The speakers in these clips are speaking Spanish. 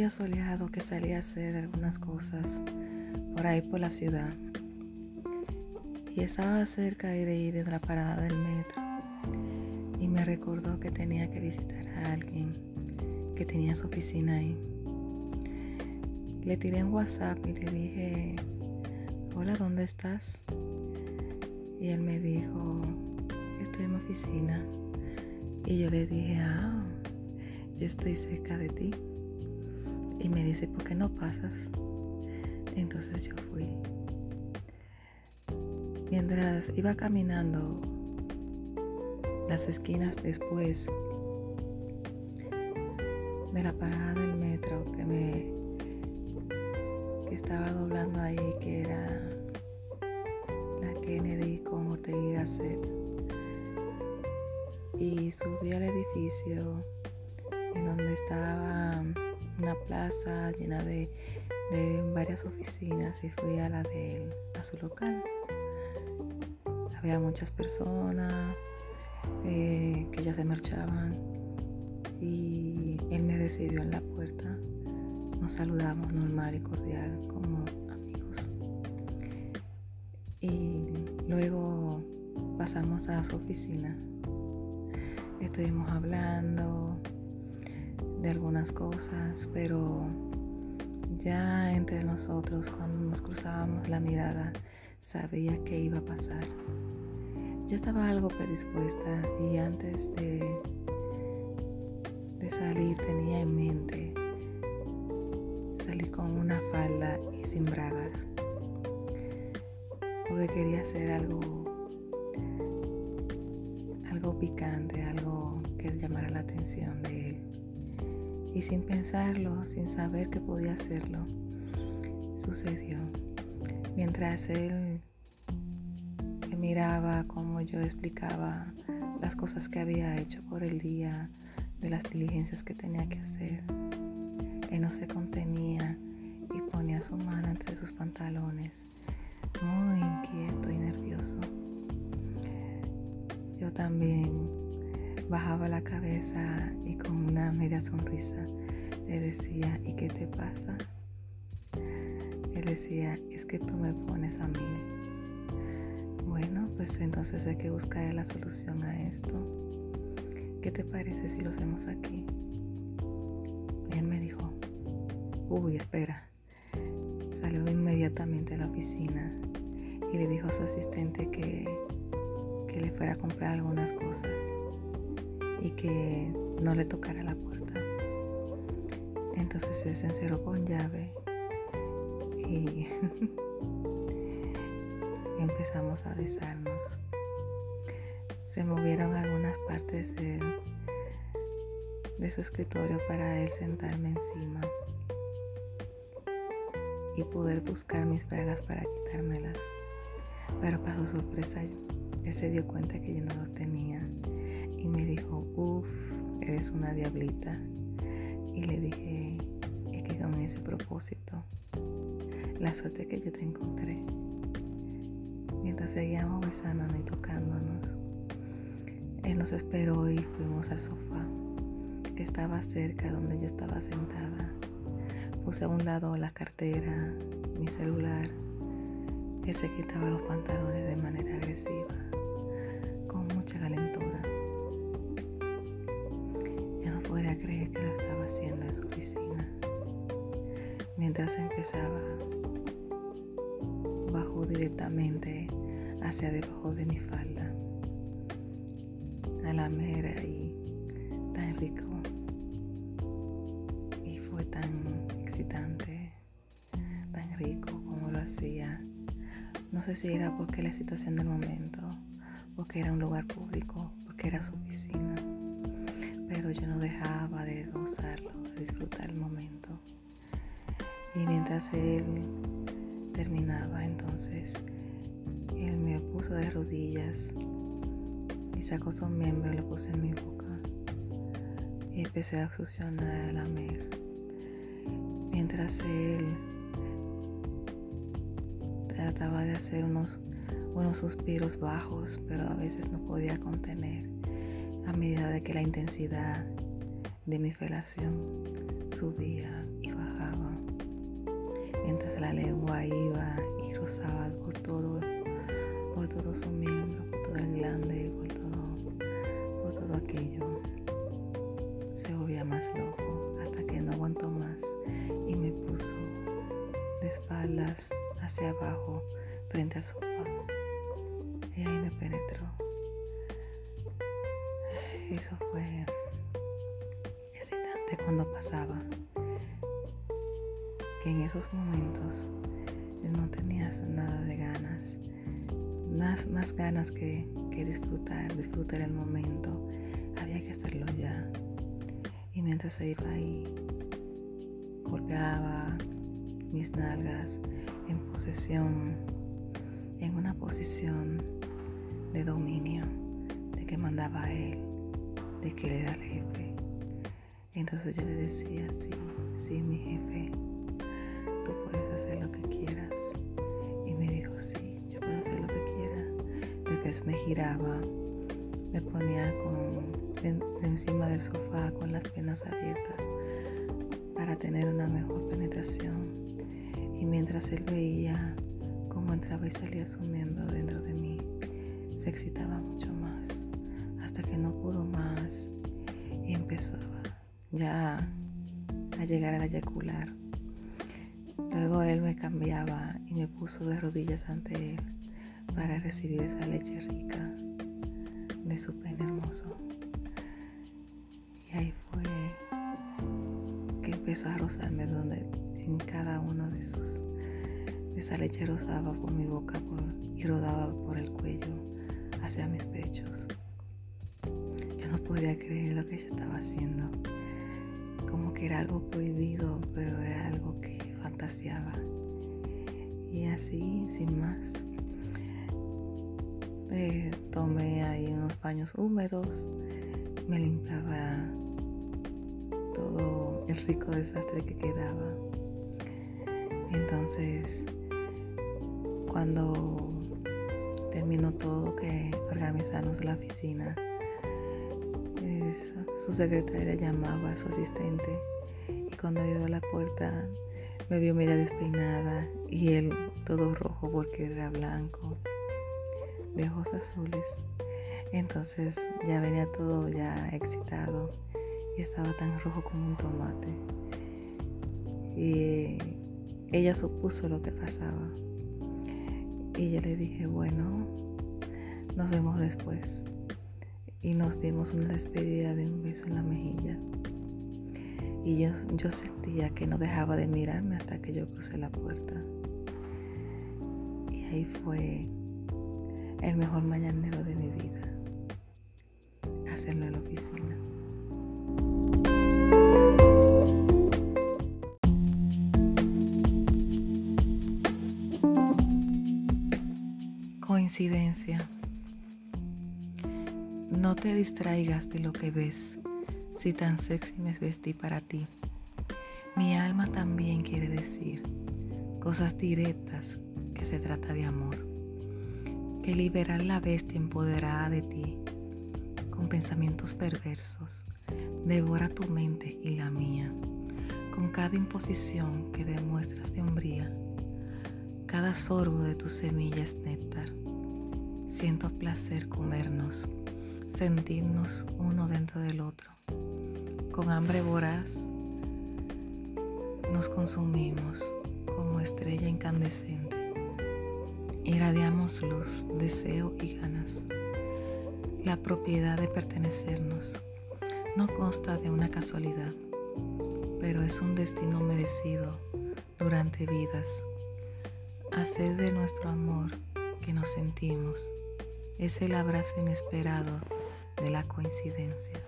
día soleado que salí a hacer algunas cosas por ahí por la ciudad. Y estaba cerca de ir de la parada del metro. Y me recordó que tenía que visitar a alguien que tenía su oficina ahí. Le tiré en WhatsApp y le dije, hola, ¿dónde estás? Y él me dijo, estoy en mi oficina. Y yo le dije, ah, yo estoy cerca de ti. Y me dice, ¿por qué no pasas? Entonces yo fui. Mientras iba caminando las esquinas después de la parada del metro que me que estaba doblando ahí que era la Kennedy con Ortega y Gasset y subí al edificio en donde estaba una plaza llena de, varias oficinas y fui a la de él, a su local. Había muchas personas eh, que ya se marchaban y él me recibió en la puerta. Nos saludamos normal y cordial como amigos. Y luego pasamos a su oficina. Estuvimos hablando, de algunas cosas, pero ya entre nosotros cuando nos cruzábamos la mirada sabía que iba a pasar. Ya estaba algo predispuesta y antes de, de salir tenía en mente salir con una falda y sin bragas. Porque quería hacer algo algo picante, algo que llamara la atención de él y sin pensarlo, sin saber que podía hacerlo, sucedió. Mientras él me miraba como yo explicaba las cosas que había hecho por el día, de las diligencias que tenía que hacer, él no se contenía y ponía su mano entre sus pantalones, muy inquieto y nervioso. Yo también bajaba la cabeza y con una media sonrisa le decía, ¿y qué te pasa? Él decía, es que tú me pones a mí. Bueno, pues entonces hay que buscar la solución a esto. ¿Qué te parece si lo hacemos aquí? él me dijo, uy, espera. Salió inmediatamente a la oficina y le dijo a su asistente que, que le fuera a comprar algunas cosas y que no le tocara la puerta. Entonces se encerró con llave y empezamos a besarnos. Se movieron algunas partes de, de su escritorio para él sentarme encima y poder buscar mis bragas para quitármelas. Pero para su sorpresa, él se dio cuenta que yo no los tenía me dijo, uff, eres una diablita. Y le dije, es que con ese propósito, la suerte que yo te encontré. Mientras seguíamos besándonos y tocándonos, él nos esperó y fuimos al sofá, que estaba cerca donde yo estaba sentada. Puse a un lado la cartera, mi celular. Él se quitaba los pantalones de manera agresiva, con mucha calentura podía creer que lo estaba haciendo en su oficina. Mientras empezaba, bajó directamente hacia debajo de mi falda, a la mera y tan rico. Y fue tan excitante, tan rico como lo hacía. No sé si era porque la situación del momento, porque era un lugar público, porque era su oficina dejaba de gozarlo, de disfrutar el momento. Y mientras él terminaba, entonces él me puso de rodillas y sacó su miembro y lo puse en mi boca. Y empecé a succionar, a lamer. Mientras él trataba de hacer unos, unos suspiros bajos, pero a veces no podía contener a medida de que la intensidad de mi felación subía y bajaba, mientras la lengua iba y rozaba por todo, por todo su miembro, por todo el glande, por todo, por todo aquello. Se volvía más loco hasta que no aguantó más y me puso de espaldas hacia abajo frente al sofá. Y ahí me penetró. Eso fue cuando pasaba. Que en esos momentos no tenías nada de ganas. Más, ganas que, que disfrutar, disfrutar el momento. Había que hacerlo ya. Y mientras se iba ahí, golpeaba mis nalgas en posesión, en una posición de dominio, de que mandaba a él, de que él era el jefe. Entonces yo le decía, sí, sí, mi jefe, tú puedes hacer lo que quieras. Y me dijo, sí, yo puedo hacer lo que quiera. Después me giraba, me ponía con, encima del sofá con las piernas abiertas para tener una mejor penetración. Y mientras él veía cómo entraba y salía sumiendo dentro de mí, se excitaba mucho más, hasta que no pudo más y empezó ya a llegar al eyacular. Luego él me cambiaba y me puso de rodillas ante él para recibir esa leche rica de su pene hermoso. Y ahí fue que empezó a rozarme donde en cada uno de sus esa leche rozaba por mi boca y rodaba por el cuello hacia mis pechos. Yo no podía creer lo que yo estaba haciendo. Como que era algo prohibido, pero era algo que fantaseaba. Y así, sin más, eh, tomé ahí unos paños húmedos, me limpiaba todo el rico desastre que quedaba. Entonces, cuando terminó todo, que organizamos la oficina, su secretaria llamaba a su asistente y cuando llegó a la puerta me vio media despeinada y él todo rojo porque era blanco, de ojos azules. Entonces ya venía todo ya excitado y estaba tan rojo como un tomate. Y ella supuso lo que pasaba. Y yo le dije, bueno, nos vemos después. Y nos dimos una despedida de un beso en la mejilla. Y yo, yo sentía que no dejaba de mirarme hasta que yo crucé la puerta. Y ahí fue el mejor mañanero de mi vida. Hacerlo en la oficina. Coincidencia. No te distraigas de lo que ves, si tan sexy me vestí para ti. Mi alma también quiere decir cosas directas que se trata de amor. Que liberar la bestia empoderada de ti con pensamientos perversos devora tu mente y la mía con cada imposición que demuestras de hombría. Cada sorbo de tus semillas néctar Siento placer comernos, sentirnos uno dentro del otro. Con hambre voraz nos consumimos como estrella incandescente. Irradiamos luz, deseo y ganas. La propiedad de pertenecernos no consta de una casualidad, pero es un destino merecido durante vidas. Hacer de nuestro amor que nos sentimos es el abrazo inesperado de la coincidencia.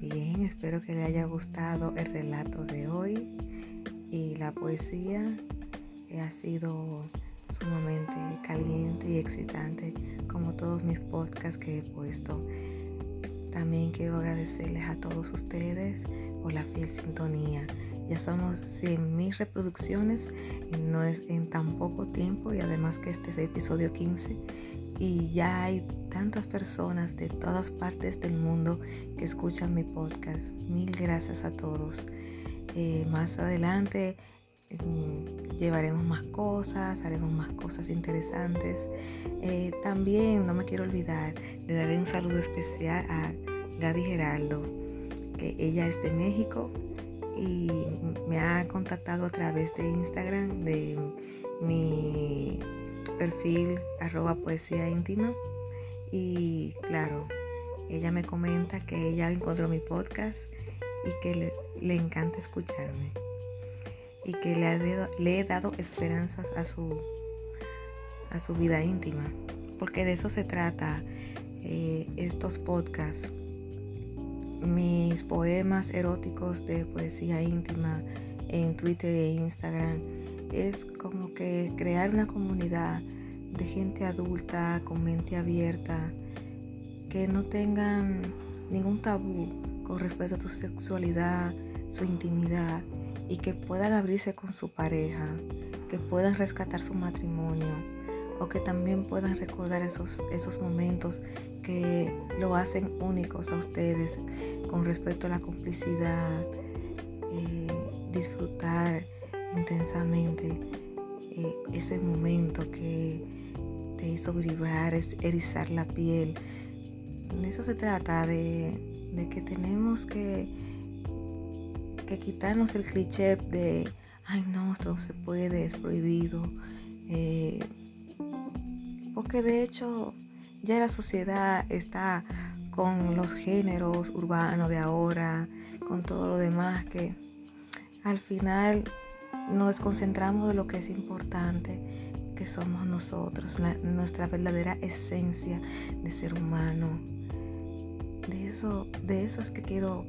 Bien, espero que le haya gustado el relato de hoy y la poesía ha sido sumamente caliente y excitante como todos mis podcasts que he puesto. También quiero agradecerles a todos ustedes por la fiel sintonía, Ya somos 100.000 reproducciones no es, en tan poco tiempo y además que este es el episodio 15 y ya hay tantas personas de todas partes del mundo que escuchan mi podcast. Mil gracias a todos. Eh, más adelante mm, llevaremos más cosas, haremos más cosas interesantes. Eh, también no me quiero olvidar, le daré un saludo especial a Gaby Geraldo, ella es de México y me ha contactado a través de Instagram de mi perfil arroba poesía íntima y claro, ella me comenta que ella encontró mi podcast y que le, encanta escucharme y que le, le, he dado esperanzas a su, a su vida íntima, porque de eso se trata eh, estos podcasts. Mis poemas eróticos de poesía íntima en Twitter e Instagram. Es como que crear una comunidad de gente adulta con mente abierta que no tengan ningún tabú con respecto a tu sexualidad, su intimidad y que puedan abrirse con su pareja, que puedan rescatar su matrimonio o que también puedan recordar esos, esos momentos que lo hacen únicos a ustedes con respecto a la complicidad, eh, disfrutar intensamente eh, ese momento que te hizo vibrar, erizar la piel. De eso se trata, de, que tenemos que, que quitarnos el cliché de, ay no, esto no se puede, es prohibido. Eh, porque de hecho ya la sociedad está con los géneros urbanos de ahora, con todo lo demás que al final nos desconcentramos de lo que es importante, que somos nosotros, nuestra verdadera esencia de ser humano. De eso, de eso es que quiero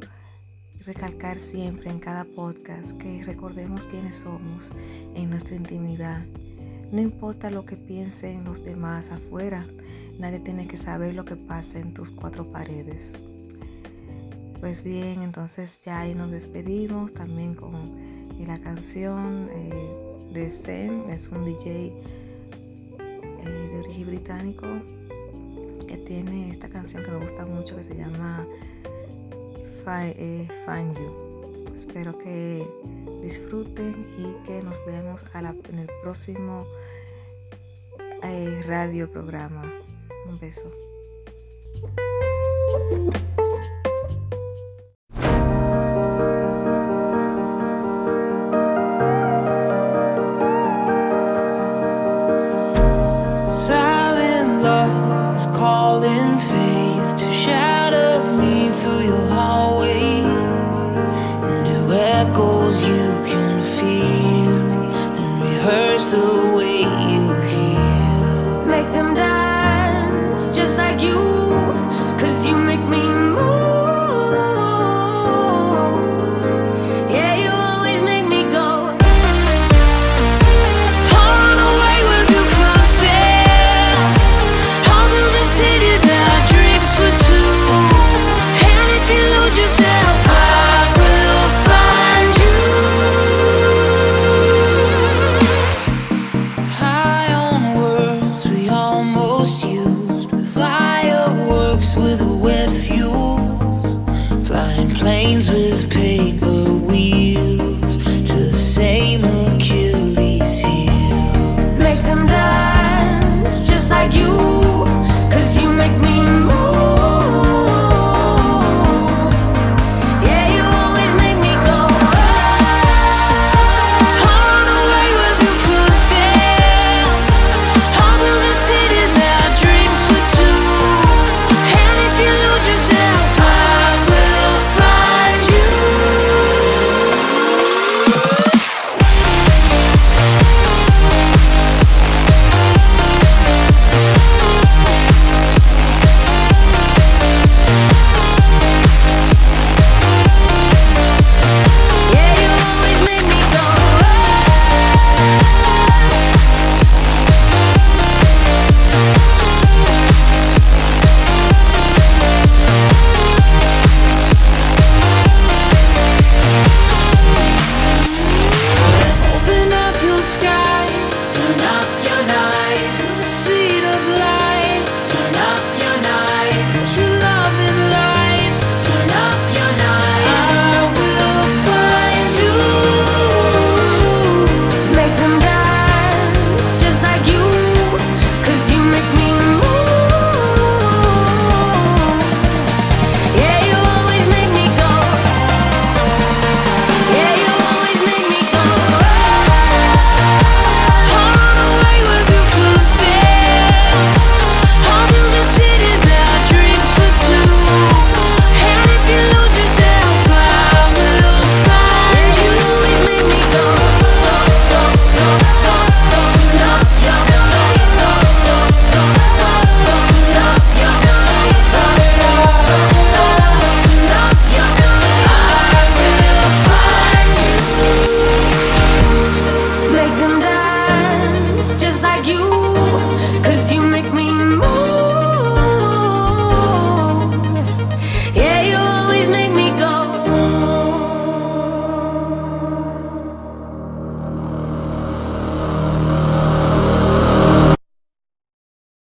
recalcar siempre en cada podcast, que recordemos quiénes somos en nuestra intimidad. No importa lo que piensen los demás afuera, nadie tiene que saber lo que pasa en tus cuatro paredes. Pues bien, entonces ya ahí nos despedimos también con y la canción eh, de Zen es un DJ eh, de origen británico que tiene esta canción que me gusta mucho que se llama eh, Find You. Espero que disfruten y que nos vemos en el próximo radio programa. Un beso. the way you heal. Make them die.